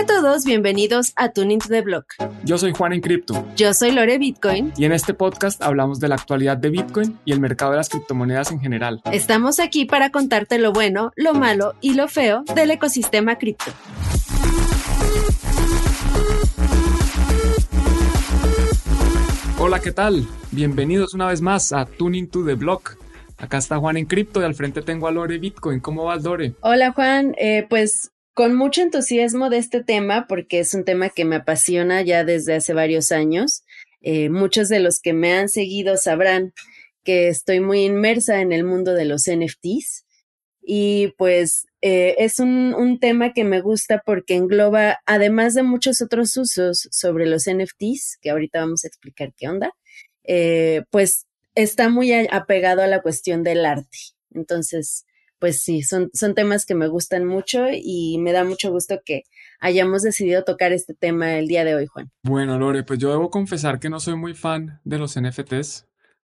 Hola a todos, bienvenidos a Tuning to the Block. Yo soy Juan en Cripto. Yo soy Lore Bitcoin. Y en este podcast hablamos de la actualidad de Bitcoin y el mercado de las criptomonedas en general. Estamos aquí para contarte lo bueno, lo malo y lo feo del ecosistema cripto. Hola, ¿qué tal? Bienvenidos una vez más a Tuning to the Block. Acá está Juan en Cripto y al frente tengo a Lore Bitcoin. ¿Cómo vas, Lore? Hola, Juan. Eh, pues con mucho entusiasmo de este tema porque es un tema que me apasiona ya desde hace varios años. Eh, muchos de los que me han seguido sabrán que estoy muy inmersa en el mundo de los NFTs y pues eh, es un, tema que me gusta porque engloba, además de muchos otros usos sobre los NFTs, que ahorita vamos a explicar qué onda, eh, pues está muy apegado a la cuestión del arte. Entonces, pues sí, son, son temas que me gustan mucho y me da mucho gusto que hayamos decidido tocar este tema el día de hoy, Juan. Bueno, Lore, pues yo debo confesar que no soy muy fan de los NFTs.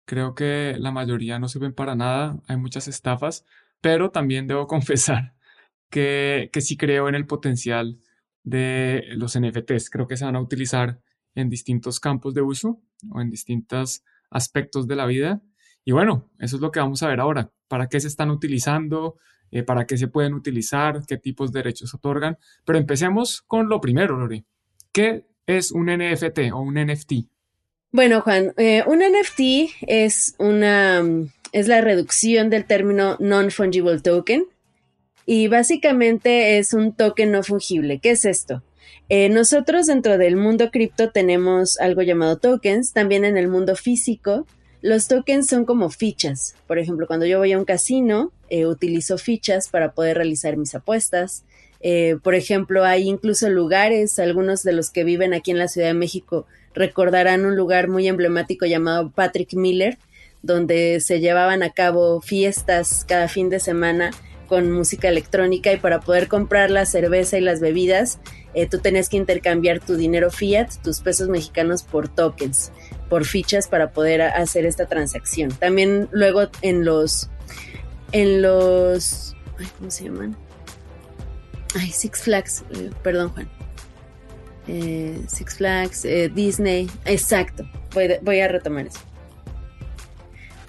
Creo que la mayoría no sirven para nada, hay muchas estafas, pero también debo confesar que, que sí creo en el potencial de los NFTs. Creo que se van a utilizar en distintos campos de uso o en distintos aspectos de la vida. Y bueno, eso es lo que vamos a ver ahora para qué se están utilizando, eh, para qué se pueden utilizar, qué tipos de derechos otorgan. Pero empecemos con lo primero, Lore. ¿Qué es un NFT o un NFT? Bueno, Juan, eh, un NFT es una es la reducción del término non-fungible token y básicamente es un token no fungible. ¿Qué es esto? Eh, nosotros dentro del mundo cripto tenemos algo llamado tokens, también en el mundo físico los tokens son como fichas. Por ejemplo, cuando yo voy a un casino, eh, utilizo fichas para poder realizar mis apuestas. Eh, por ejemplo, hay incluso lugares, algunos de los que viven aquí en la Ciudad de México recordarán un lugar muy emblemático llamado Patrick Miller, donde se llevaban a cabo fiestas cada fin de semana con música electrónica y para poder comprar la cerveza y las bebidas, eh, tú tenías que intercambiar tu dinero fiat, tus pesos mexicanos por tokens por fichas para poder hacer esta transacción. También luego en los en los ¿cómo se llaman? Ay, Six Flags, eh, perdón Juan. Eh, Six Flags, eh, Disney, exacto. Voy, voy, a retomar eso.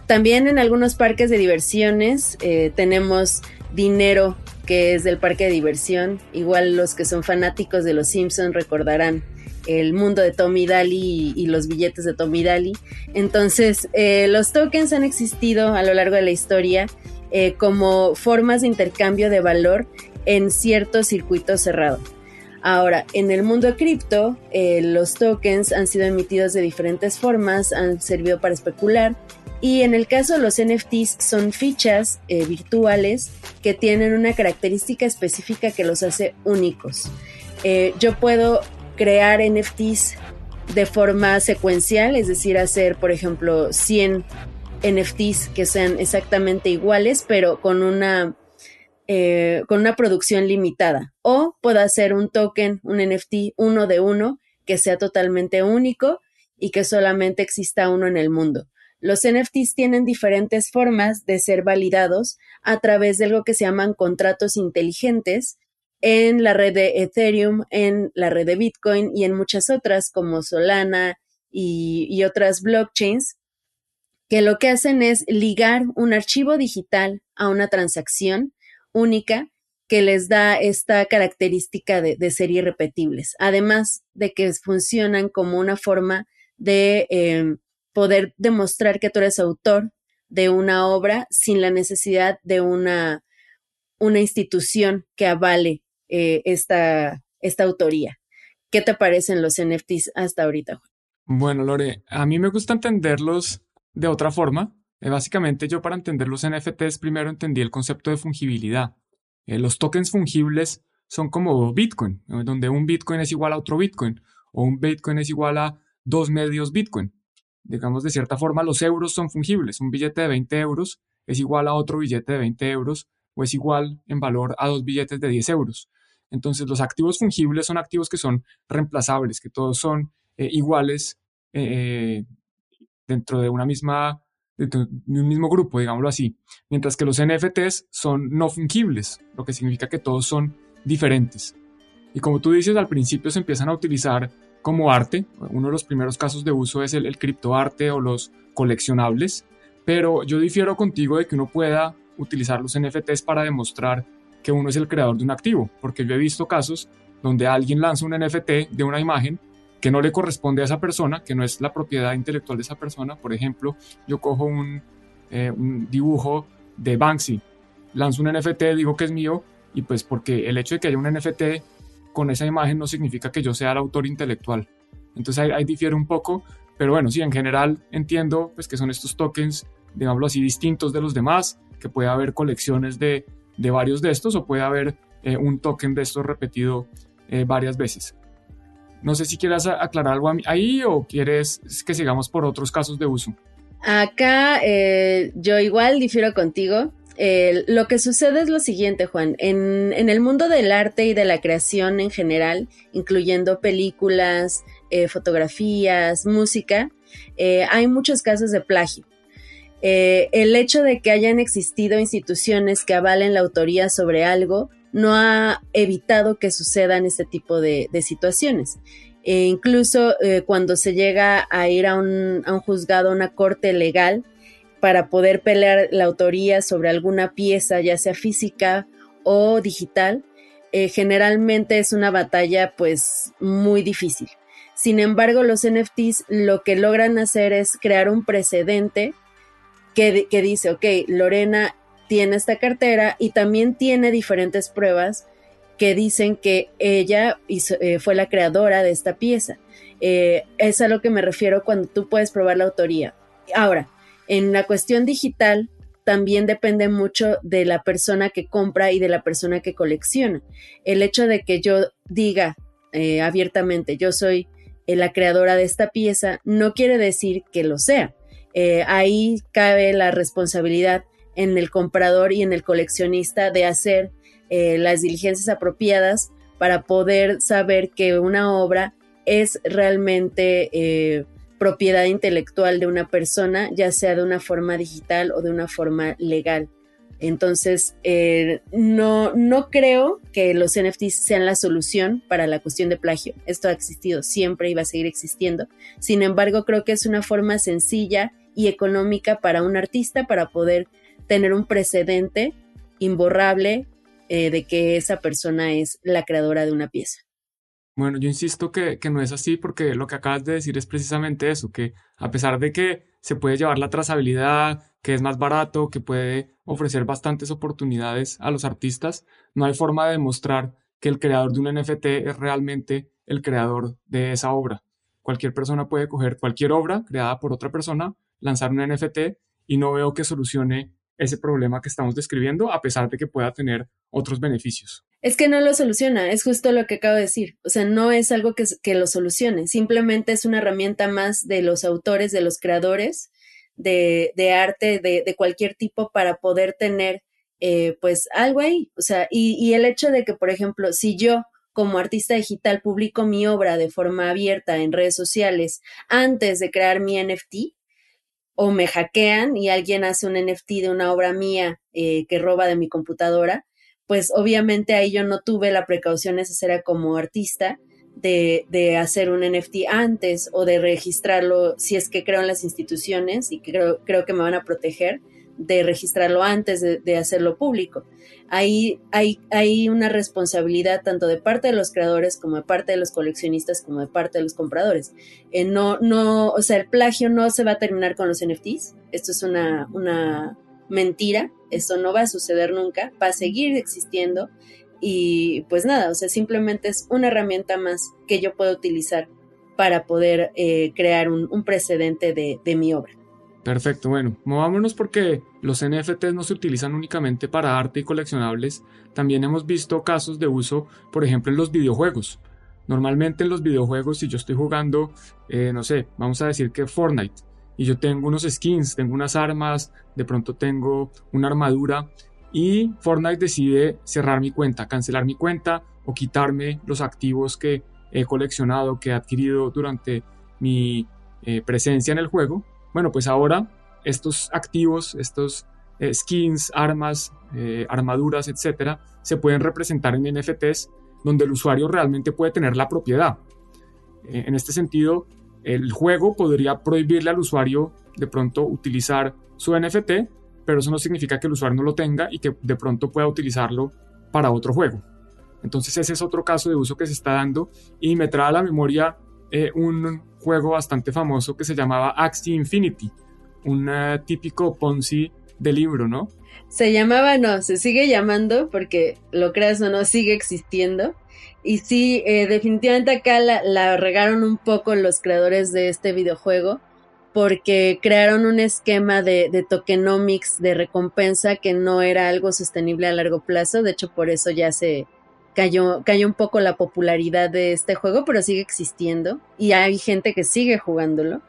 También en algunos parques de diversiones tenemos dinero que es del parque de diversión. Igual los que son fanáticos de los Simpsons recordarán el mundo de Tommy Daly y, los billetes de Tommy Daly. Entonces, eh, los tokens han existido a lo largo de la historia eh, como formas de intercambio de valor en cierto circuito cerrado. Ahora, en el mundo de cripto, eh, los tokens han sido emitidos de diferentes formas, han servido para especular y en el caso de los NFTs son fichas virtuales que tienen una característica específica que los hace únicos. yo puedo crear NFTs de forma secuencial, es decir, hacer, por ejemplo, 100 NFTs que sean exactamente iguales, pero con una, eh, con una producción limitada. O puedo hacer un token, un NFT uno de uno, que sea totalmente único y que solamente exista uno en el mundo. Los NFTs tienen diferentes formas de ser validados a través de algo que se llaman contratos inteligentes, en la red de Ethereum, en la red de Bitcoin y en muchas otras como Solana y, otras blockchains, que lo que hacen es ligar un archivo digital a una transacción única que les da esta característica de, ser irrepetibles, además de que funcionan como una forma de eh, poder demostrar que tú eres autor de una obra sin la necesidad de una, una institución que avale eh, esta, esta autoría. ¿Qué te parecen los NFTs hasta ahorita? Bueno, Lore, a mí me gusta entenderlos de otra forma. Eh, básicamente yo para entender los NFTs primero entendí el concepto de fungibilidad. Eh, los tokens fungibles son como Bitcoin, donde un Bitcoin es igual a otro Bitcoin o un Bitcoin es igual a dos medios Bitcoin. Digamos, de cierta forma, los euros son fungibles. Un billete de 20 euros es igual a otro billete de 20 euros o es igual en valor a dos billetes de 10 euros. Entonces, los activos fungibles son activos que son reemplazables, que todos son eh, iguales eh, dentro de una misma de un mismo grupo, digámoslo así, mientras que los NFTs son no fungibles, lo que significa que todos son diferentes. Y como tú dices, al principio se empiezan a utilizar como arte. Uno de los primeros casos de uso es el, el criptoarte o los coleccionables. Pero yo difiero contigo de que uno pueda utilizar los NFTs para demostrar que uno es el creador de un activo, porque yo he visto casos donde alguien lanza un NFT de una imagen que no le corresponde a esa persona, que no es la propiedad intelectual de esa persona. Por ejemplo, yo cojo un, eh, dibujo de Banksy, lanzo un NFT, digo que es mío, y pues porque el hecho de que haya un NFT con esa imagen no significa que yo sea el autor intelectual. Entonces ahí, ahí difiere un poco, pero bueno, sí, en general entiendo pues que son estos tokens, digámoslo así, distintos de los demás, que puede haber colecciones de, de varios de estos o puede haber eh, un token de estos repetido eh, varias veces. No sé si quieras aclarar algo ahí o quieres que sigamos por otros casos de uso. Acá eh, yo igual difiero contigo. lo que sucede es lo siguiente, Juan. En, en, el mundo del arte y de la creación en general, incluyendo películas, fotografías, música, hay muchos casos de plagio. Eh, el hecho de que hayan existido instituciones que avalen la autoría sobre algo no ha evitado que sucedan este tipo de, situaciones. E incluso eh, cuando se llega a ir a un, juzgado, a una corte legal, para poder pelear la autoría sobre alguna pieza, ya sea física o digital, eh, generalmente es una batalla pues muy difícil. Sin embargo, los NFTs lo que logran hacer es crear un precedente que, dice, ok, Lorena tiene esta cartera y también tiene diferentes pruebas que dicen que ella eh, fue la creadora de esta pieza. Eh, es a lo que me refiero cuando tú puedes probar la autoría. Ahora, en la cuestión digital también depende mucho de la persona que compra y de la persona que colecciona. El hecho de que yo diga eh, abiertamente, yo soy la creadora de esta pieza, no quiere decir que lo sea. Eh, ahí cabe la responsabilidad en el comprador y en el coleccionista de hacer eh, las diligencias apropiadas para poder saber que una obra es realmente eh, propiedad intelectual de una persona, ya sea de una forma digital o de una forma legal. Entonces, no, no creo que los NFTs sean la solución para la cuestión de plagio. Esto ha existido siempre y va a seguir existiendo. Sin embargo, creo que es una forma sencilla y económica para un artista para poder tener un precedente imborrable eh, de que esa persona es la creadora de una pieza. Bueno, yo insisto que, que, no es así porque lo que acabas de decir es precisamente eso, que a pesar de que se puede llevar la trazabilidad, que es más barato, que puede ofrecer bastantes oportunidades a los artistas, no hay forma de demostrar que el creador de un NFT es realmente el creador de esa obra. Cualquier persona puede coger cualquier obra creada por otra persona, lanzar un NFT y no veo que solucione ese problema que estamos describiendo, a pesar de que pueda tener otros beneficios. Es que no lo soluciona, es justo lo que acabo de decir. O sea, no es algo que, que lo solucione, simplemente es una herramienta más de los autores, de los creadores de, de arte de, de, cualquier tipo para poder tener eh, pues algo ahí. O sea, y, y el hecho de que, por ejemplo, si yo como artista digital publico mi obra de forma abierta en redes sociales antes de crear mi NFT, o me hackean y alguien hace un NFT de una obra mía eh, que roba de mi computadora, pues obviamente ahí yo no tuve la precaución necesaria como artista de, de, hacer un NFT antes o de registrarlo si es que creo en las instituciones y creo, creo que me van a proteger de registrarlo antes de, hacerlo público. Ahí hay, hay, una responsabilidad tanto de parte de los creadores como de parte de los coleccionistas como de parte de los compradores. Eh, no, no, o sea, el plagio no se va a terminar con los NFTs. Esto es una, una mentira. Esto no va a suceder nunca. Va a seguir existiendo. Y pues nada, o sea, simplemente es una herramienta más que yo puedo utilizar para poder eh, crear un, un precedente de, de mi obra. Perfecto, bueno, movámonos porque los NFTs no se utilizan únicamente para arte y coleccionables, también hemos visto casos de uso, por ejemplo, en los videojuegos. Normalmente en los videojuegos, si yo estoy jugando, eh, no sé, vamos a decir que Fortnite, y yo tengo unos skins, tengo unas armas, de pronto tengo una armadura, y Fortnite decide cerrar mi cuenta, cancelar mi cuenta o quitarme los activos que he coleccionado, que he adquirido durante mi eh, presencia en el juego, bueno, pues ahora estos activos, estos eh, skins, armas, eh, armaduras, etcétera, se pueden representar en NFTs donde el usuario realmente puede tener la propiedad. En este sentido, el juego podría prohibirle al usuario de pronto utilizar su NFT, pero eso no significa que el usuario no lo tenga y que de pronto pueda utilizarlo para otro juego. Entonces ese es otro caso de uso que se está dando y me trae a la memoria eh, un juego bastante famoso que se llamaba Axie Infinity, un eh, típico Ponzi de libro, ¿no? Se llamaba, no, se sigue llamando porque lo creas o no, sigue existiendo. Y sí, eh, definitivamente acá la, regaron un poco los creadores de este videojuego porque crearon un esquema de, tokenomics de recompensa que no era algo sostenible a largo plazo. De hecho, por eso ya se cayó, cayó un poco la popularidad de este juego, pero sigue existiendo y hay gente que sigue jugándolo.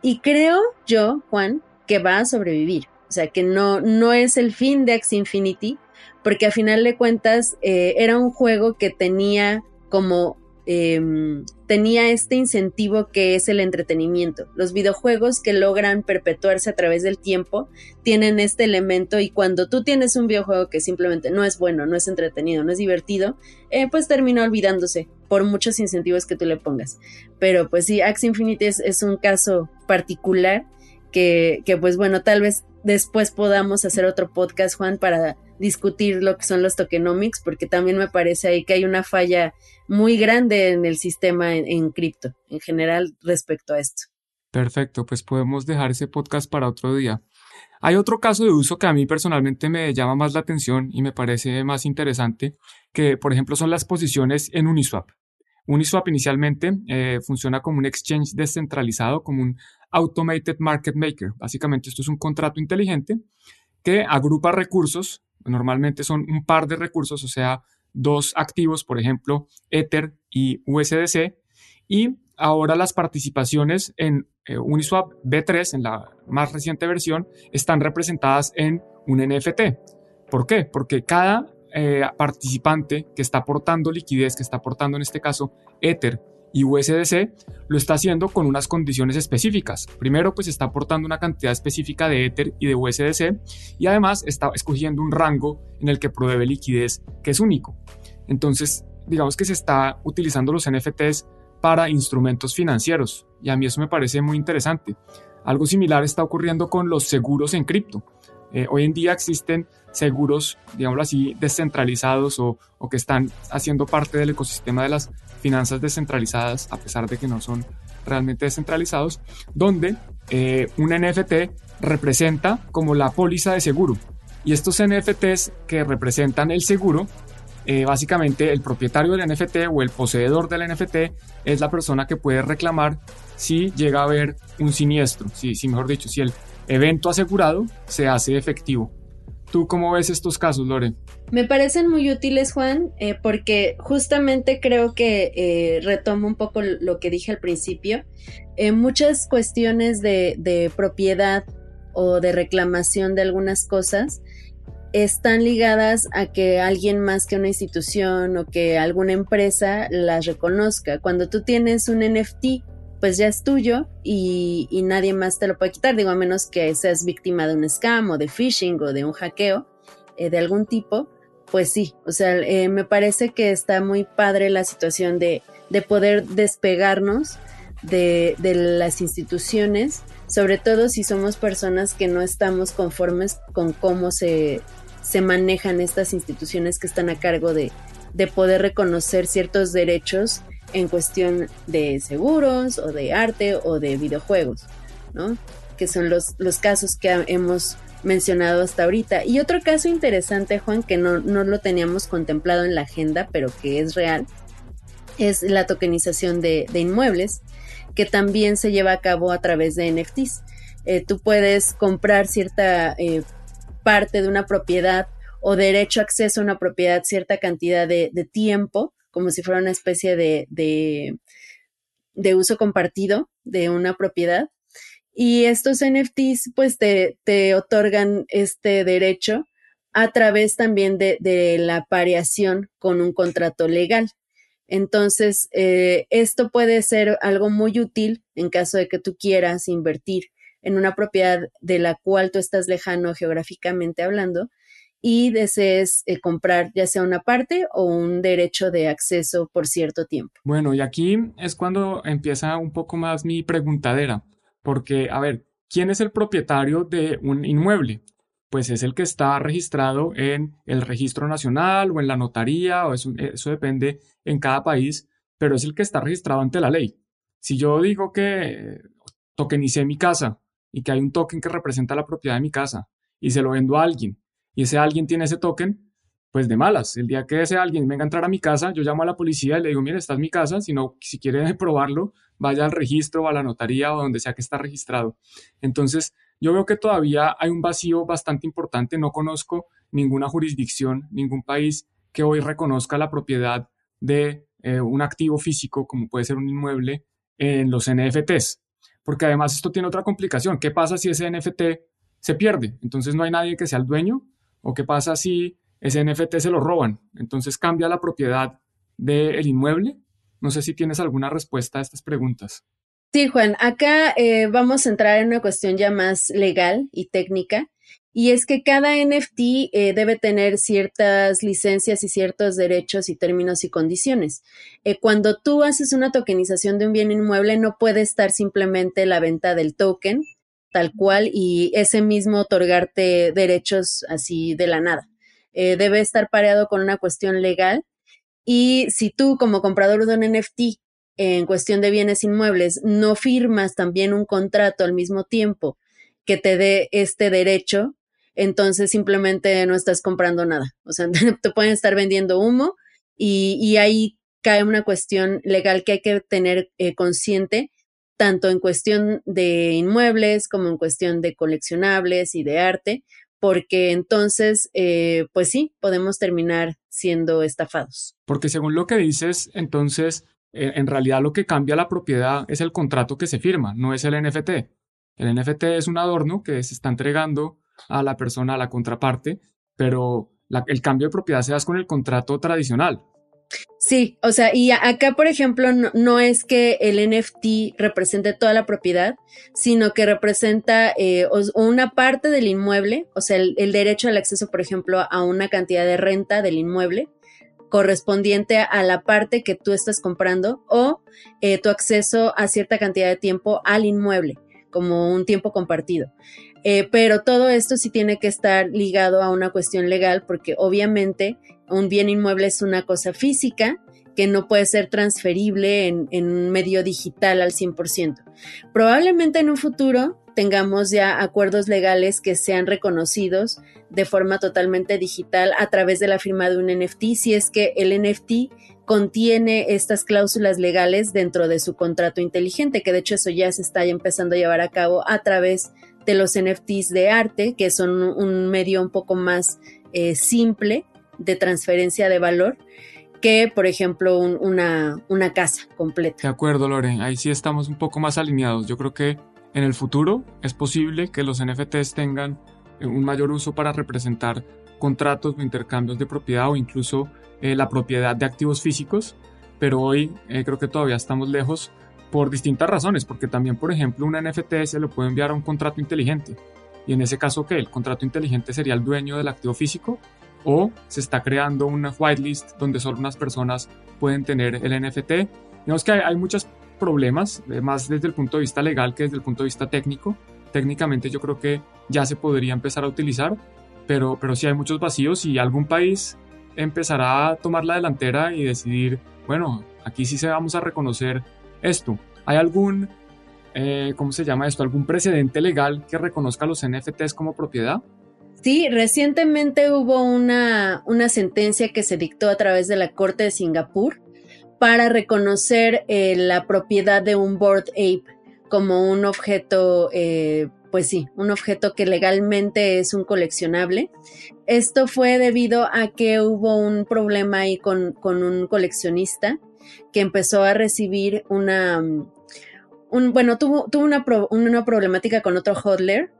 Y creo yo, Juan, que va a sobrevivir. O sea, que no, no es el fin de Axie Infinity, porque a final de cuentas eh, era un juego que tenía como em, tenía este incentivo que es el entretenimiento. Los videojuegos que logran perpetuarse a través del tiempo tienen este elemento y cuando tú tienes un videojuego que simplemente no es bueno, no es entretenido, no es divertido, eh, pues termina olvidándose por muchos incentivos que tú le pongas. Pero pues sí, Axie Infinity es un caso particular que, que pues bueno, tal vez después podamos hacer otro podcast, Juan, para discutir lo que son los tokenomics, porque también me parece ahí que hay una falla muy grande en el sistema en, cripto, en general, respecto a esto. Perfecto, pues podemos dejar ese podcast para otro día. Hay otro caso de uso que a mí personalmente me llama más la atención y me parece más interesante, que por ejemplo son las posiciones en Uniswap. Uniswap inicialmente eh, funciona como un exchange descentralizado, como un automated market maker. Básicamente esto es un contrato inteligente que agrupa recursos, normalmente son un par de recursos, o sea, dos activos, por ejemplo, Ether y USDC, y ahora las participaciones en eh, Uniswap B3, en la más reciente versión, están representadas en un NFT. ¿Por qué? Porque cada eh, participante que está aportando liquidez, que está aportando en este caso Ether y USDC, lo está haciendo con unas condiciones específicas. Primero, pues está aportando una cantidad específica de Ether y de USDC y además está escogiendo un rango en el que provee liquidez que es único. Entonces, digamos que se está utilizando los NFTs para instrumentos financieros y a mí eso me parece muy interesante. Algo similar está ocurriendo con los seguros en cripto. Eh, hoy en día existen seguros, digámoslo así, descentralizados o, que están haciendo parte del ecosistema de las finanzas descentralizadas, a pesar de que no son realmente descentralizados, donde eh, un NFT representa como la póliza de seguro. Y estos NFTs que representan el seguro, eh, básicamente el propietario del NFT o el poseedor del NFT es la persona que puede reclamar si llega a haber un siniestro, si, si mejor dicho, si el evento asegurado se hace efectivo. ¿Tú cómo ves estos casos, Lore? Me parecen muy útiles, Juan, eh, porque justamente creo que eh, retomo un poco lo que dije al principio. En muchas cuestiones de, de propiedad o de reclamación de algunas cosas están ligadas a que alguien más que una institución o que alguna empresa las reconozca. Cuando tú tienes un NFT pues ya es tuyo y, nadie más te lo puede quitar, digo, a menos que seas víctima de un scam o de phishing o de un hackeo eh, de algún tipo, pues sí, o sea, eh, me parece que está muy padre la situación de, de poder despegarnos de, de, las instituciones, sobre todo si somos personas que no estamos conformes con cómo se, se manejan estas instituciones que están a cargo de, de poder reconocer ciertos derechos en cuestión de seguros o de arte o de videojuegos, ¿no? Que son los, los casos que hemos mencionado hasta ahorita. Y otro caso interesante, Juan, que no, lo teníamos contemplado en la agenda, pero que es real, es la tokenización de, inmuebles, que también se lleva a cabo a través de NFTs. Eh, tú puedes comprar cierta eh, parte de una propiedad o derecho a acceso a una propiedad cierta cantidad de, de tiempo como si fuera una especie de, de, uso compartido de una propiedad. Y estos NFTs pues te, te otorgan este derecho a través también de, la pareación con un contrato legal. Entonces, eh, esto puede ser algo muy útil en caso de que tú quieras invertir en una propiedad de la cual tú estás lejano geográficamente hablando y desees eh, comprar ya sea una parte o un derecho de acceso por cierto tiempo. Bueno, y aquí es cuando empieza un poco más mi preguntadera, porque, a ver, ¿quién es el propietario de un inmueble? Pues es el que está registrado en el registro nacional o en la notaría, o eso, eso depende en cada país, pero es el que está registrado ante la ley. Si yo digo que tokenicé mi casa y que hay un token que representa la propiedad de mi casa y se lo vendo a alguien y ese alguien tiene ese token, pues de malas. El día que ese alguien venga a entrar a mi casa, yo llamo a la policía y le digo, mire, esta es mi casa, si no, si quiere probarlo, vaya al registro, a la notaría o donde sea que está registrado. Entonces, yo veo que todavía hay un vacío bastante importante. No conozco ninguna jurisdicción, ningún país que hoy reconozca la propiedad de eh, un activo físico, como puede ser un inmueble, en los NFTs. Porque además esto tiene otra complicación. ¿Qué pasa si ese NFT se pierde? Entonces no hay nadie que sea el dueño ¿O qué pasa si ese NFT se lo roban? Entonces cambia la propiedad del inmueble. No sé si tienes alguna respuesta a estas preguntas. Sí, Juan, acá eh, vamos a entrar en una cuestión ya más legal y técnica, y es que cada NFT eh, debe tener ciertas licencias y ciertos derechos y términos y condiciones. Eh, cuando tú haces una tokenización de un bien inmueble, no puede estar simplemente la venta del token, tal cual y ese mismo otorgarte derechos así de la nada. Eh, debe estar pareado con una cuestión legal y si tú como comprador de un NFT en cuestión de bienes inmuebles no firmas también un contrato al mismo tiempo que te dé este derecho, entonces simplemente no estás comprando nada. O sea, te pueden estar vendiendo humo y, ahí cae una cuestión legal que hay que tener eh, consciente tanto en cuestión de inmuebles como en cuestión de coleccionables y de arte, porque entonces, eh, pues sí, podemos terminar siendo estafados. Porque según lo que dices, entonces, eh, en realidad lo que cambia la propiedad es el contrato que se firma, no es el NFT. El NFT es un adorno que se está entregando a la persona, a la contraparte, pero el cambio de propiedad se da con el contrato tradicional. Sí, o sea, y acá, por ejemplo, no, es que el NFT represente toda la propiedad, sino que representa eh, una parte del inmueble, o sea, el, derecho al acceso, por ejemplo, a una cantidad de renta del inmueble correspondiente a la parte que tú estás comprando o eh, tu acceso a cierta cantidad de tiempo al inmueble, como un tiempo compartido. Eh, pero todo esto sí tiene que estar ligado a una cuestión legal porque obviamente un bien inmueble es una cosa física que no puede ser transferible en, un medio digital al 100%. Probablemente en un futuro tengamos ya acuerdos legales que sean reconocidos de forma totalmente digital a través de la firma de un NFT, si es que el NFT contiene estas cláusulas legales dentro de su contrato inteligente, que de hecho eso ya se está empezando a llevar a cabo a través de los NFTs de arte, que son un medio un poco más eh, simple de transferencia de valor que, por ejemplo, una, una casa completa. De acuerdo, Lore, ahí sí estamos un poco más alineados. Yo creo que en el futuro es posible que los NFTs tengan eh, un mayor uso para representar contratos o intercambios de propiedad o incluso eh, la propiedad de activos físicos, pero hoy eh, creo que todavía estamos lejos por distintas razones, porque también, por ejemplo, un NFT se lo puede enviar a un contrato inteligente. Y en ese caso, ¿qué? El contrato inteligente sería el dueño del activo físico o se está creando una whitelist donde solo unas personas pueden tener el NFT. Digamos que hay, muchos problemas, eh, más desde el punto de vista legal que desde el punto de vista técnico. Técnicamente yo creo que ya se podría empezar a utilizar, pero, pero sí hay muchos vacíos y algún país empezará a tomar la delantera y decidir, bueno, aquí sí se vamos a reconocer esto. ¿Hay algún, eh, ¿cómo se llama esto? ¿Algún precedente legal que reconozca los NFTs como propiedad? Sí, recientemente hubo una, una sentencia que se dictó a través de la Corte de Singapur para reconocer eh, la propiedad de un board ape como un objeto, eh, pues sí, un objeto que legalmente es un coleccionable. Esto fue debido a que hubo un problema ahí con, con un coleccionista que empezó a recibir una, un, bueno, tuvo, tuvo una, una problemática con otro hodler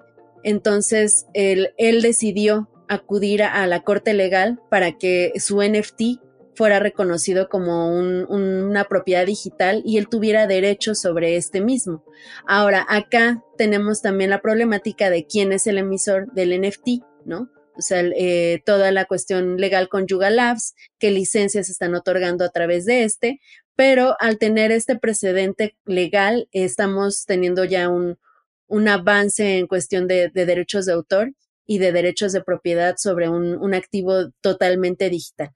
entonces, él, decidió acudir a la corte legal para que su NFT fuera reconocido como una propiedad digital y él tuviera derechos sobre este mismo. Ahora, acá tenemos también la problemática de quién es el emisor del NFT, ¿no? O sea, eh, toda la cuestión legal con Yuga Labs, qué licencias están otorgando a través de este, pero al tener este precedente legal, estamos teniendo ya un, un avance en cuestión de, derechos de autor y de derechos de propiedad sobre un, un activo totalmente digital.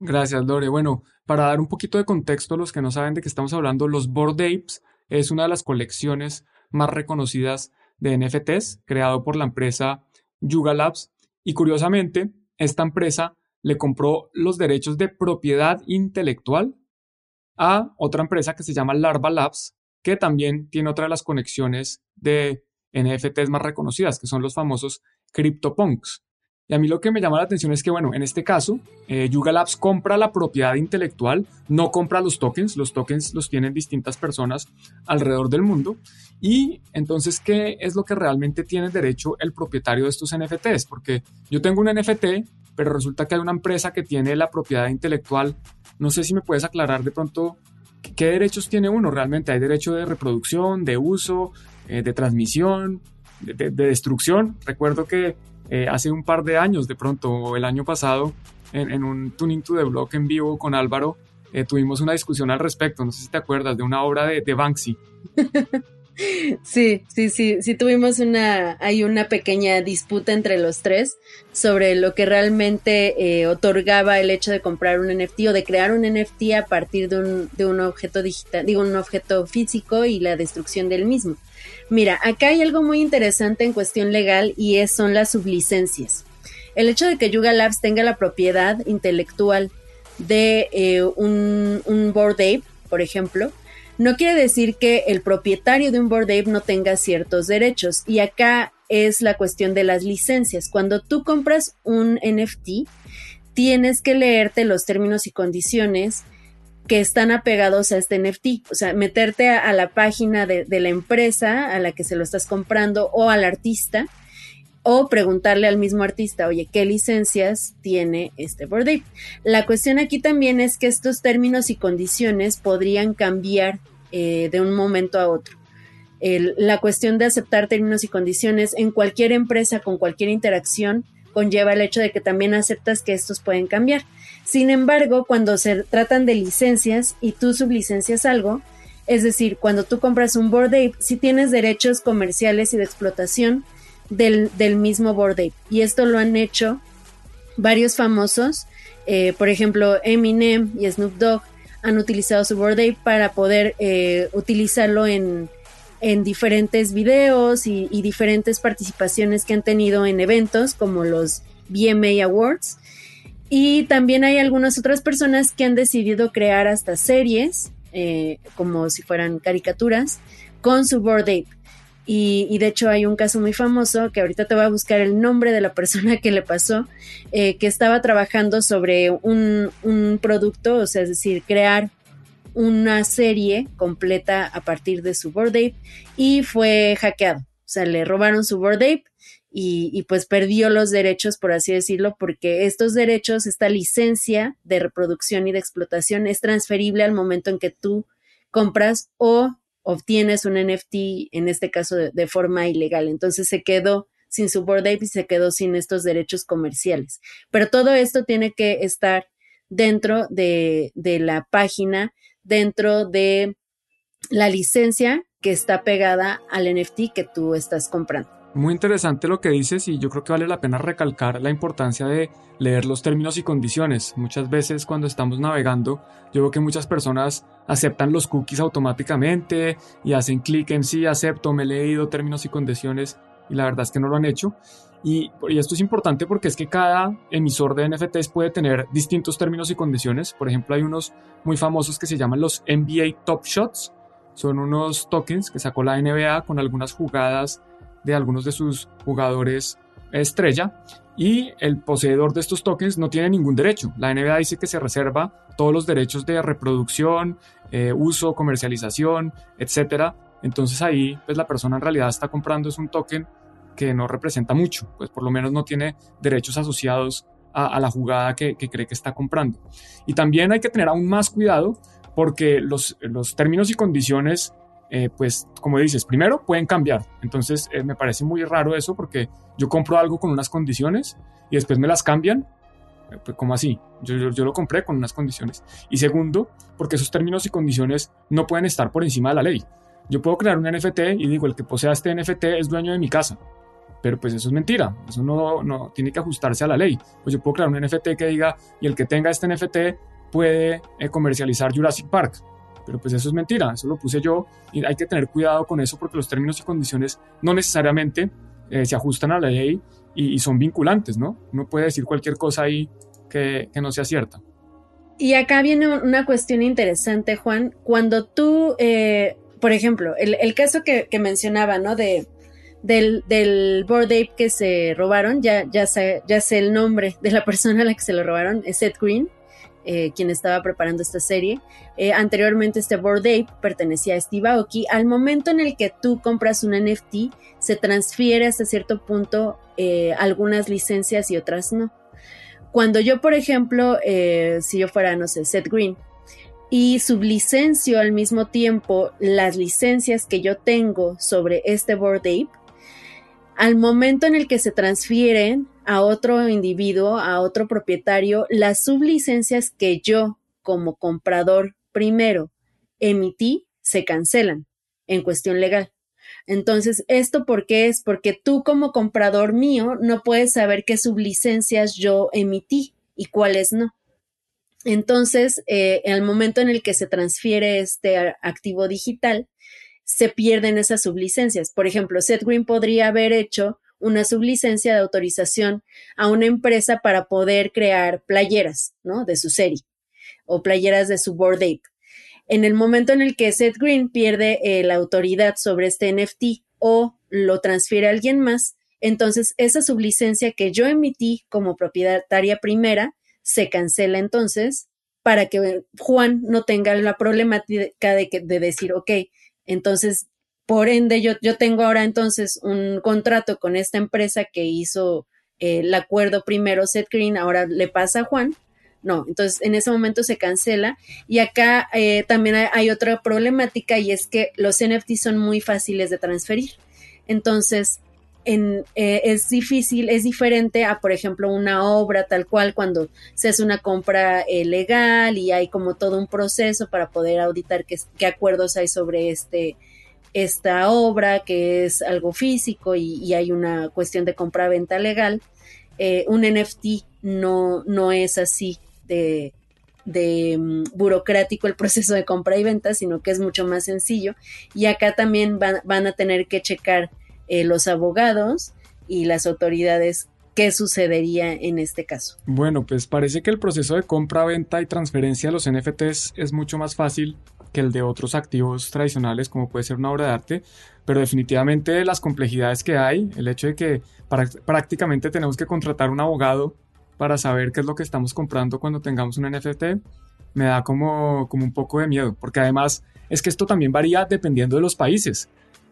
Gracias, Lore. Bueno, para dar un poquito de contexto a los que no saben de qué estamos hablando, los Bored Apes es una de las colecciones más reconocidas de NFTs, creado por la empresa Yuga Labs. Y curiosamente, esta empresa le compró los derechos de propiedad intelectual a otra empresa que se llama Larva Labs, que también tiene otra de las conexiones de NFTs más reconocidas, que son los famosos CryptoPunks. Y a mí lo que me llama la atención es que, bueno, en este caso, eh, Yuga Labs compra la propiedad intelectual, no compra los tokens, los tokens los tienen distintas personas alrededor del mundo. Y entonces, ¿qué es lo que realmente tiene derecho el propietario de estos NFTs? Porque yo tengo un NFT, pero resulta que hay una empresa que tiene la propiedad intelectual. No sé si me puedes aclarar de pronto qué derechos tiene uno realmente. ¿Hay derecho de reproducción, de uso, eh, de transmisión, de destrucción? Recuerdo que eh, hace un par de años, de pronto, el año pasado, en, un Tuning to the Block en vivo con Álvaro, eh, tuvimos una discusión al respecto, no sé si te acuerdas, de una obra de, Banksy. Sí, sí, sí, sí tuvimos una, hay una pequeña disputa entre los tres sobre lo que realmente eh, otorgaba el hecho de comprar un NFT o de crear un NFT a partir de un, de un objeto digital, digo, un objeto físico y la destrucción del mismo. Mira, acá hay algo muy interesante en cuestión legal y es, son las sublicencias. El hecho de que Yuga Labs tenga la propiedad intelectual de eh, un, un Board Ape, por ejemplo, no quiere decir que el propietario de un Board Ape no tenga ciertos derechos. Y acá es la cuestión de las licencias. Cuando tú compras un NFT, tienes que leerte los términos y condiciones que están apegados a este NFT. O sea, meterte a, la página de, la empresa a la que se lo estás comprando o al artista o preguntarle al mismo artista, oye, ¿qué licencias tiene este Bored? La cuestión aquí también es que estos términos y condiciones podrían cambiar eh, de un momento a otro. la cuestión de aceptar términos y condiciones en cualquier empresa con cualquier interacción conlleva el hecho de que también aceptas que estos pueden cambiar. Sin embargo, cuando se tratan de licencias y tú sublicencias algo, es decir, cuando tú compras un Board Ape, si tienes derechos comerciales y de explotación del, mismo Board Ape. Y esto lo han hecho varios famosos, eh, por ejemplo, Eminem y Snoop Dogg han utilizado su Board Ape para poder eh, utilizarlo en, en diferentes videos y, diferentes participaciones que han tenido en eventos como los BMA Awards. Y también hay algunas otras personas que han decidido crear hasta series, eh, como si fueran caricaturas, con su Board Ape. Y, de hecho hay un caso muy famoso que ahorita te voy a buscar el nombre de la persona que le pasó, eh, que estaba trabajando sobre un, un producto, o sea, es decir, crear una serie completa a partir de su Board Ape y fue hackeado. O sea, le robaron su Board Ape y, pues perdió los derechos, por así decirlo, porque estos derechos, esta licencia de reproducción y de explotación es transferible al momento en que tú compras o obtienes un NFT, en este caso de, forma ilegal. Entonces se quedó sin su Board Ape y se quedó sin estos derechos comerciales. Pero todo esto tiene que estar dentro de, de la página dentro de la licencia que está pegada al NFT que tú estás comprando. Muy interesante lo que dices y yo creo que vale la pena recalcar la importancia de leer los términos y condiciones. Muchas veces cuando estamos navegando, yo veo que muchas personas aceptan los cookies automáticamente y hacen clic en sí, acepto, me he leído términos y condiciones y la verdad es que no lo han hecho. Y, esto es importante porque es que cada emisor de NFTs puede tener distintos términos y condiciones. Por ejemplo, hay unos muy famosos que se llaman los NBA Top Shots. Son unos tokens que sacó la NBA con algunas jugadas de algunos de sus jugadores estrella y el poseedor de estos tokens no tiene ningún derecho. La NBA dice que se reserva todos los derechos de reproducción, eh, uso, comercialización, etc. Entonces ahí pues la persona en realidad está comprando es un token que no representa mucho, pues por lo menos no tiene derechos asociados a, la jugada que, cree que está comprando. Y también hay que tener aún más cuidado porque los, los términos y condiciones eh, pues como dices, primero pueden cambiar. Entonces eh, me parece muy raro eso porque yo compro algo con unas condiciones y después me las cambian. Eh, pues como así, yo, lo compré con unas condiciones. Y segundo, porque esos términos y condiciones no pueden estar por encima de la ley. Yo puedo crear un NFT y digo, el que posea este NFT es dueño de mi casa. Pero pues eso es mentira, eso no, no tiene que ajustarse a la ley. Pues yo puedo crear un NFT que diga, y el que tenga este NFT puede comercializar Jurassic Park pero pues eso es mentira, eso lo puse yo y hay que tener cuidado con eso porque los términos y condiciones no necesariamente eh, se ajustan a la ley y, son vinculantes, ¿no? Uno puede decir cualquier cosa ahí que, que no sea cierta. Y acá viene una cuestión interesante, Juan. Cuando tú, eh, por ejemplo, el, el caso que, que, mencionaba, ¿no? De, del, del Board Ape que se robaron, ya, ya, sé, ya sé el nombre de la persona a la que se lo robaron, es Seth Green. Eh, quien estaba preparando esta serie. Eh, anteriormente este Board Ape pertenecía a Steve Aoki. Al momento en el que tú compras un NFT, se transfiere hasta cierto punto eh, algunas licencias y otras no. Cuando yo, por ejemplo, si yo fuera, no sé, Seth Green, y sublicencio al mismo tiempo las licencias que yo tengo sobre este Board Ape, al momento en el que se transfieren a otro individuo, a otro propietario, las sublicencias que yo como comprador primero emití se cancelan en cuestión legal. Entonces, ¿esto por qué es? Porque tú como comprador mío no puedes saber qué sublicencias yo emití y cuáles no. Entonces, eh, el momento en el que se transfiere este activo digital, se pierden esas sublicencias. Por ejemplo, Seth Green podría haber hecho una sublicencia de autorización a una empresa para poder crear playeras, ¿no? De su serie o playeras de su board. En el momento en el que Seth Green pierde eh, la autoridad sobre este NFT o lo transfiere a alguien más, entonces esa sublicencia que yo emití como propietaria primera se cancela entonces para que Juan no tenga la problemática de, de decir, ok, entonces, por ende, yo, yo tengo ahora entonces un contrato con esta empresa que hizo eh, el acuerdo primero Seth Green, ahora le pasa a Juan. No, entonces en ese momento se cancela. Y acá eh, también hay, otra problemática y es que los NFT son muy fáciles de transferir. Entonces, en, eh, es difícil, es diferente a, por ejemplo, una obra tal cual cuando se hace una compra eh, legal y hay como todo un proceso para poder auditar qué, acuerdos hay sobre este, esta obra, que es algo físico y, hay una cuestión de compra-venta legal. Eh, un NFT no, no es así de, de mm, burocrático el proceso de compra y venta, sino que es mucho más sencillo. Y acá también van, van a tener que checar eh, los abogados y las autoridades qué sucedería en este caso. Bueno, pues parece que el proceso de compra, venta y transferencia de los NFTs es mucho más fácil que el de otros activos tradicionales como puede ser una obra de arte, pero definitivamente las complejidades que hay, el hecho de que prácticamente tenemos que contratar un abogado para saber qué es lo que estamos comprando cuando tengamos un NFT, me da como, como un poco de miedo, porque además es que esto también varía dependiendo de los países.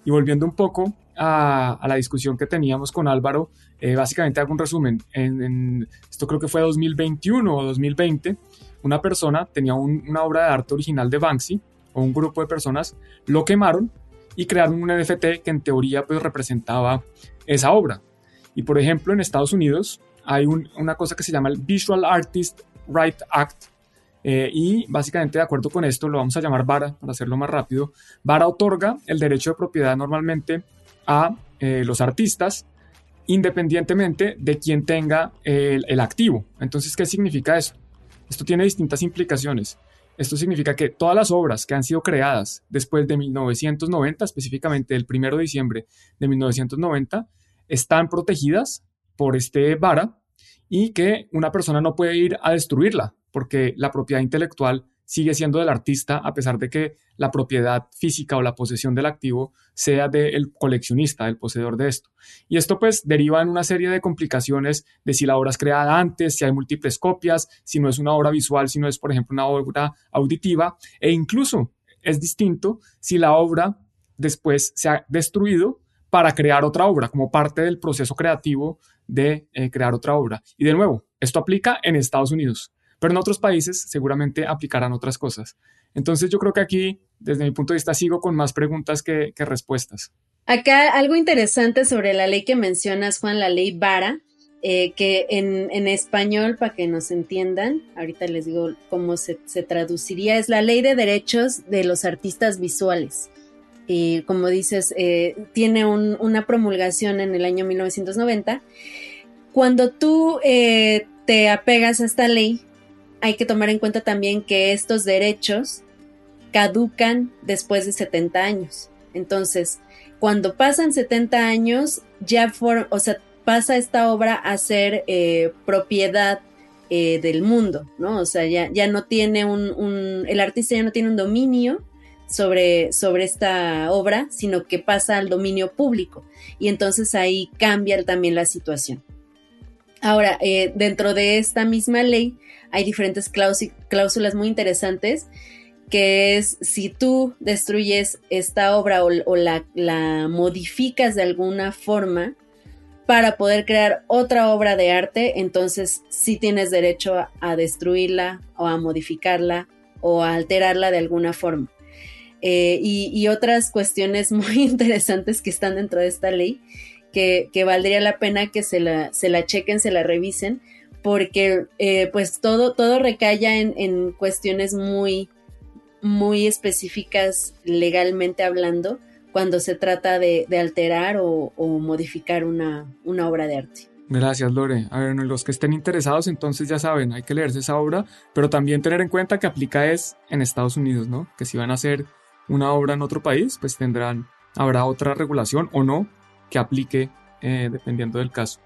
Y volviendo un poco a, la discusión que teníamos con Álvaro, eh, básicamente hago un resumen. En, esto creo que fue 2021 o 2020, una persona tenía una obra de arte original de Banksy, o un grupo de personas, lo quemaron y crearon un NFT que en teoría pues representaba esa obra. Y por ejemplo, en Estados Unidos hay una cosa que se llama el Visual Artist Right Act, eh, y básicamente de acuerdo con esto, lo vamos a llamar VARA para hacerlo más rápido. VARA otorga el derecho de propiedad normalmente a eh, los artistas independientemente de quién tenga el, el activo. Entonces, ¿qué significa eso? Esto tiene distintas implicaciones. Esto significa que todas las obras que han sido creadas después de 1990, específicamente el 1 de diciembre de 1990, están protegidas por este VARA y que una persona no puede ir a destruirla porque la propiedad intelectual sigue siendo del artista a pesar de que la propiedad física o la posesión del activo sea del coleccionista, del poseedor de esto. Y esto pues deriva en una serie de complicaciones de si la obra es creada antes, si hay múltiples copias, si no es una obra visual, si no es por ejemplo una obra auditiva e incluso es distinto si la obra después se ha destruido para crear otra obra como parte del proceso creativo de eh, crear otra obra. Y de nuevo, esto aplica en Estados Unidos. Pero en otros países seguramente aplicarán otras cosas. Entonces yo creo que aquí, desde mi punto de vista, sigo con más preguntas que, respuestas. Acá algo interesante sobre la ley que mencionas, Juan, la ley Vara, eh, que en, español, para que nos entiendan, ahorita les digo cómo se, traduciría, es la ley de derechos de los artistas visuales. Y como dices, eh, tiene una promulgación en el año 1990. Cuando tú eh, te apegas a esta ley, hay que tomar en cuenta también que estos derechos caducan después de 70 años. Entonces, cuando pasan 70 años, ya o sea, pasa esta obra a ser eh, propiedad eh, del mundo, ¿no? O sea, ya, ya no tiene un, el artista ya no tiene un dominio sobre, sobre esta obra, sino que pasa al dominio público. Y entonces ahí cambia también la situación. Ahora, eh, dentro de esta misma ley hay diferentes cláusulas muy interesantes que es si tú destruyes esta obra o, la, modificas de alguna forma para poder crear otra obra de arte, entonces sí tienes derecho a, destruirla o a modificarla o a alterarla de alguna forma. Eh, y, otras cuestiones muy interesantes que están dentro de esta ley que, valdría la pena que se la, se la chequen, se la revisen, porque eh, pues todo, todo recalla en, cuestiones muy, muy específicas legalmente hablando cuando se trata de, alterar o, modificar una, una, obra de arte. Gracias, Lore. A ver, los que estén interesados, entonces ya saben, hay que leerse esa obra, pero también tener en cuenta que aplica es en Estados Unidos, ¿no? Que si van a hacer una obra en otro país, pues tendrán, habrá otra regulación o no, que aplique eh, dependiendo del caso.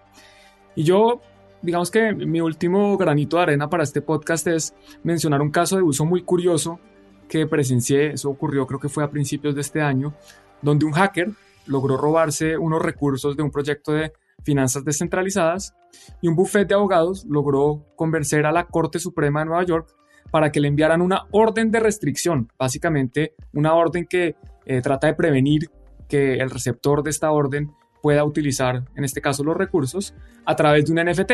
Y yo, digamos que mi último granito de arena para este podcast es mencionar un caso de uso muy curioso que presencié, eso ocurrió creo que fue a principios de este año, donde un hacker logró robarse unos recursos de un proyecto de finanzas descentralizadas y un bufete de abogados logró convencer a la Corte Suprema de Nueva York para que le enviaran una orden de restricción, básicamente una orden que eh, trata de prevenir que el receptor de esta orden pueda utilizar, en este caso, los recursos a través de un NFT.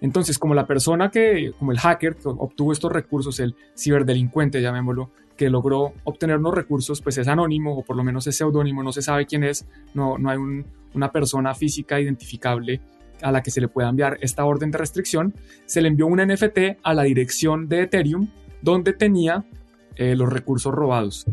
Entonces, como la persona que, como el hacker que obtuvo estos recursos, el ciberdelincuente, llamémoslo, que logró obtener unos recursos, pues es anónimo o por lo menos es seudónimo, no se sabe quién es, no, no hay una persona física identificable a la que se le pueda enviar esta orden de restricción, se le envió un NFT a la dirección de Ethereum donde tenía eh, los recursos robados.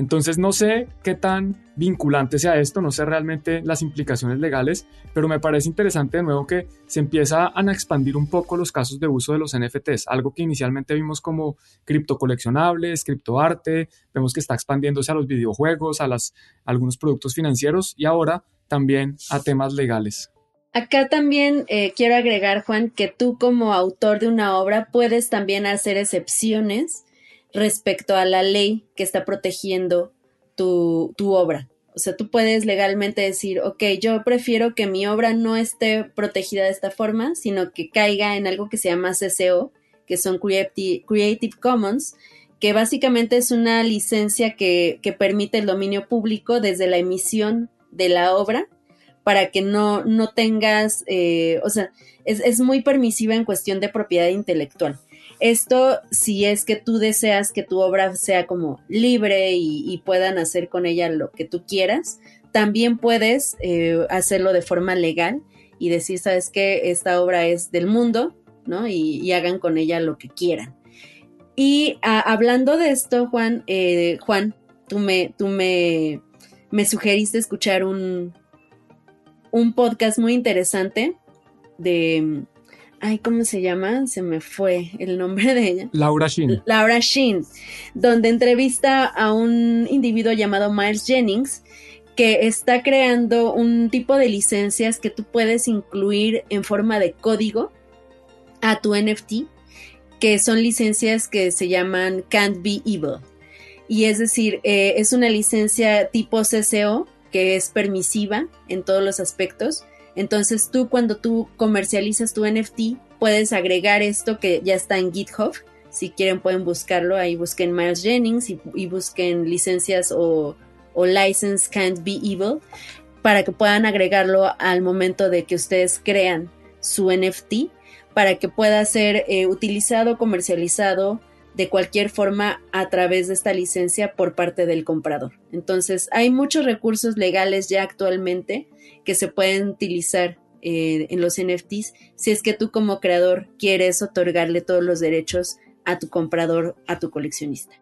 Entonces no sé qué tan vinculante sea esto, no sé realmente las implicaciones legales, pero me parece interesante de nuevo que se empieza a expandir un poco los casos de uso de los NFTs, algo que inicialmente vimos como criptocoleccionables, criptoarte, vemos que está expandiéndose a los videojuegos, a algunos productos financieros y ahora también a temas legales. Acá también eh, quiero agregar, Juan, que tú como autor de una obra puedes también hacer excepciones respecto a la ley que está protegiendo tu, obra. O sea, tú puedes legalmente decir, ok, yo prefiero que mi obra no esté protegida de esta forma, sino que caiga en algo que se llama CCO, que son Creative, Commons, que básicamente es una licencia que, permite el dominio público desde la emisión de la obra para que no, no tengas, eh, o sea, es, es muy permisiva en cuestión de propiedad intelectual. Esto si es que tú deseas que tu obra sea como libre y, puedan hacer con ella lo que tú quieras, también puedes eh, hacerlo de forma legal y decir, sabes que esta obra es del mundo, ¿no? Y, hagan con ella lo que quieran. Y ah, hablando de esto, Juan, eh, Juan, tú me, tú me, me sugeriste escuchar un, un podcast muy interesante de ay, ¿cómo se llama? Se me fue el nombre de ella. Laura Sheen. Laura Sheen, donde entrevista a un individuo llamado Miles Jennings que está creando un tipo de licencias que tú puedes incluir en forma de código a tu NFT, que son licencias que se llaman Can't Be Evil. Y es decir, eh, es una licencia tipo CCO que es permisiva en todos los aspectos entonces tú cuando tú comercializas tu NFT puedes agregar esto que ya está en GitHub. Si quieren pueden buscarlo, ahí busquen Miles Jennings y, busquen licencias o, o license can't be evil para que puedan agregarlo al momento de que ustedes crean su NFT para que pueda ser eh, utilizado, comercializado de cualquier forma a través de esta licencia por parte del comprador. Entonces, hay muchos recursos legales ya actualmente que se pueden utilizar eh, en los NFTs si es que tú como creador quieres otorgarle todos los derechos a tu comprador, a tu coleccionista.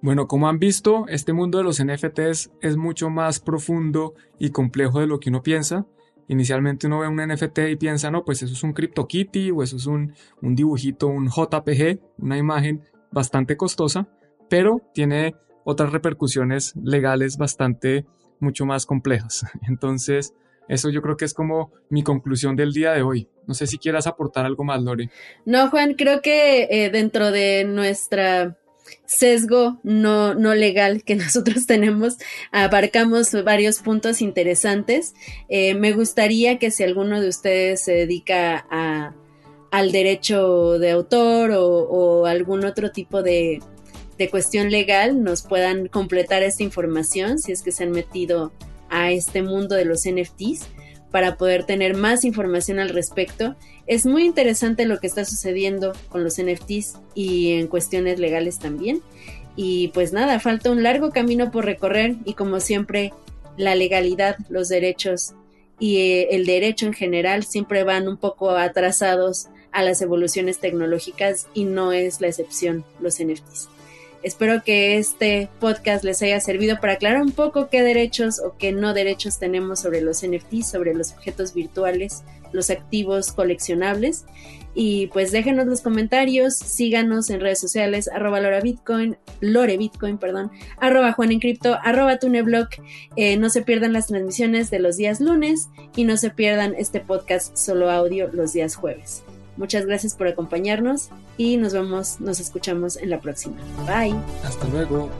Bueno, como han visto, este mundo de los NFTs es mucho más profundo y complejo de lo que uno piensa. Inicialmente uno ve un NFT y piensa, no, pues eso es un CryptoKitty o eso es un, un dibujito, un JPG, una imagen bastante costosa, pero tiene otras repercusiones legales bastante mucho más complejas. Entonces, eso yo creo que es como mi conclusión del día de hoy. No sé si quieras aportar algo más, Lori. No, Juan, creo que eh, dentro de nuestra sesgo no, no legal que nosotros tenemos, abarcamos varios puntos interesantes. Eh, me gustaría que si alguno de ustedes se dedica a, al derecho de autor o, algún otro tipo de, de, cuestión legal, nos puedan completar esta información si es que se han metido a este mundo de los NFTs para poder tener más información al respecto. Es muy interesante lo que está sucediendo con los NFTs y en cuestiones legales también. Y pues nada, falta un largo camino por recorrer y como siempre, la legalidad, los derechos y eh, el derecho en general siempre van un poco atrasados a las evoluciones tecnológicas y no es la excepción los NFTs. Espero que este podcast les haya servido para aclarar un poco qué derechos o qué no derechos tenemos sobre los NFTs, sobre los objetos virtuales, los activos coleccionables. Y pues déjenos los comentarios, síganos en redes sociales, arroba Lora Bitcoin, Lore Bitcoin, perdón, arroba Juan en Cripto, arroba Tuneblog. Eh, no se pierdan las transmisiones de los días lunes y no se pierdan este podcast solo audio los días jueves. Muchas gracias por acompañarnos y nos vemos, nos escuchamos en la próxima. Bye. Hasta luego.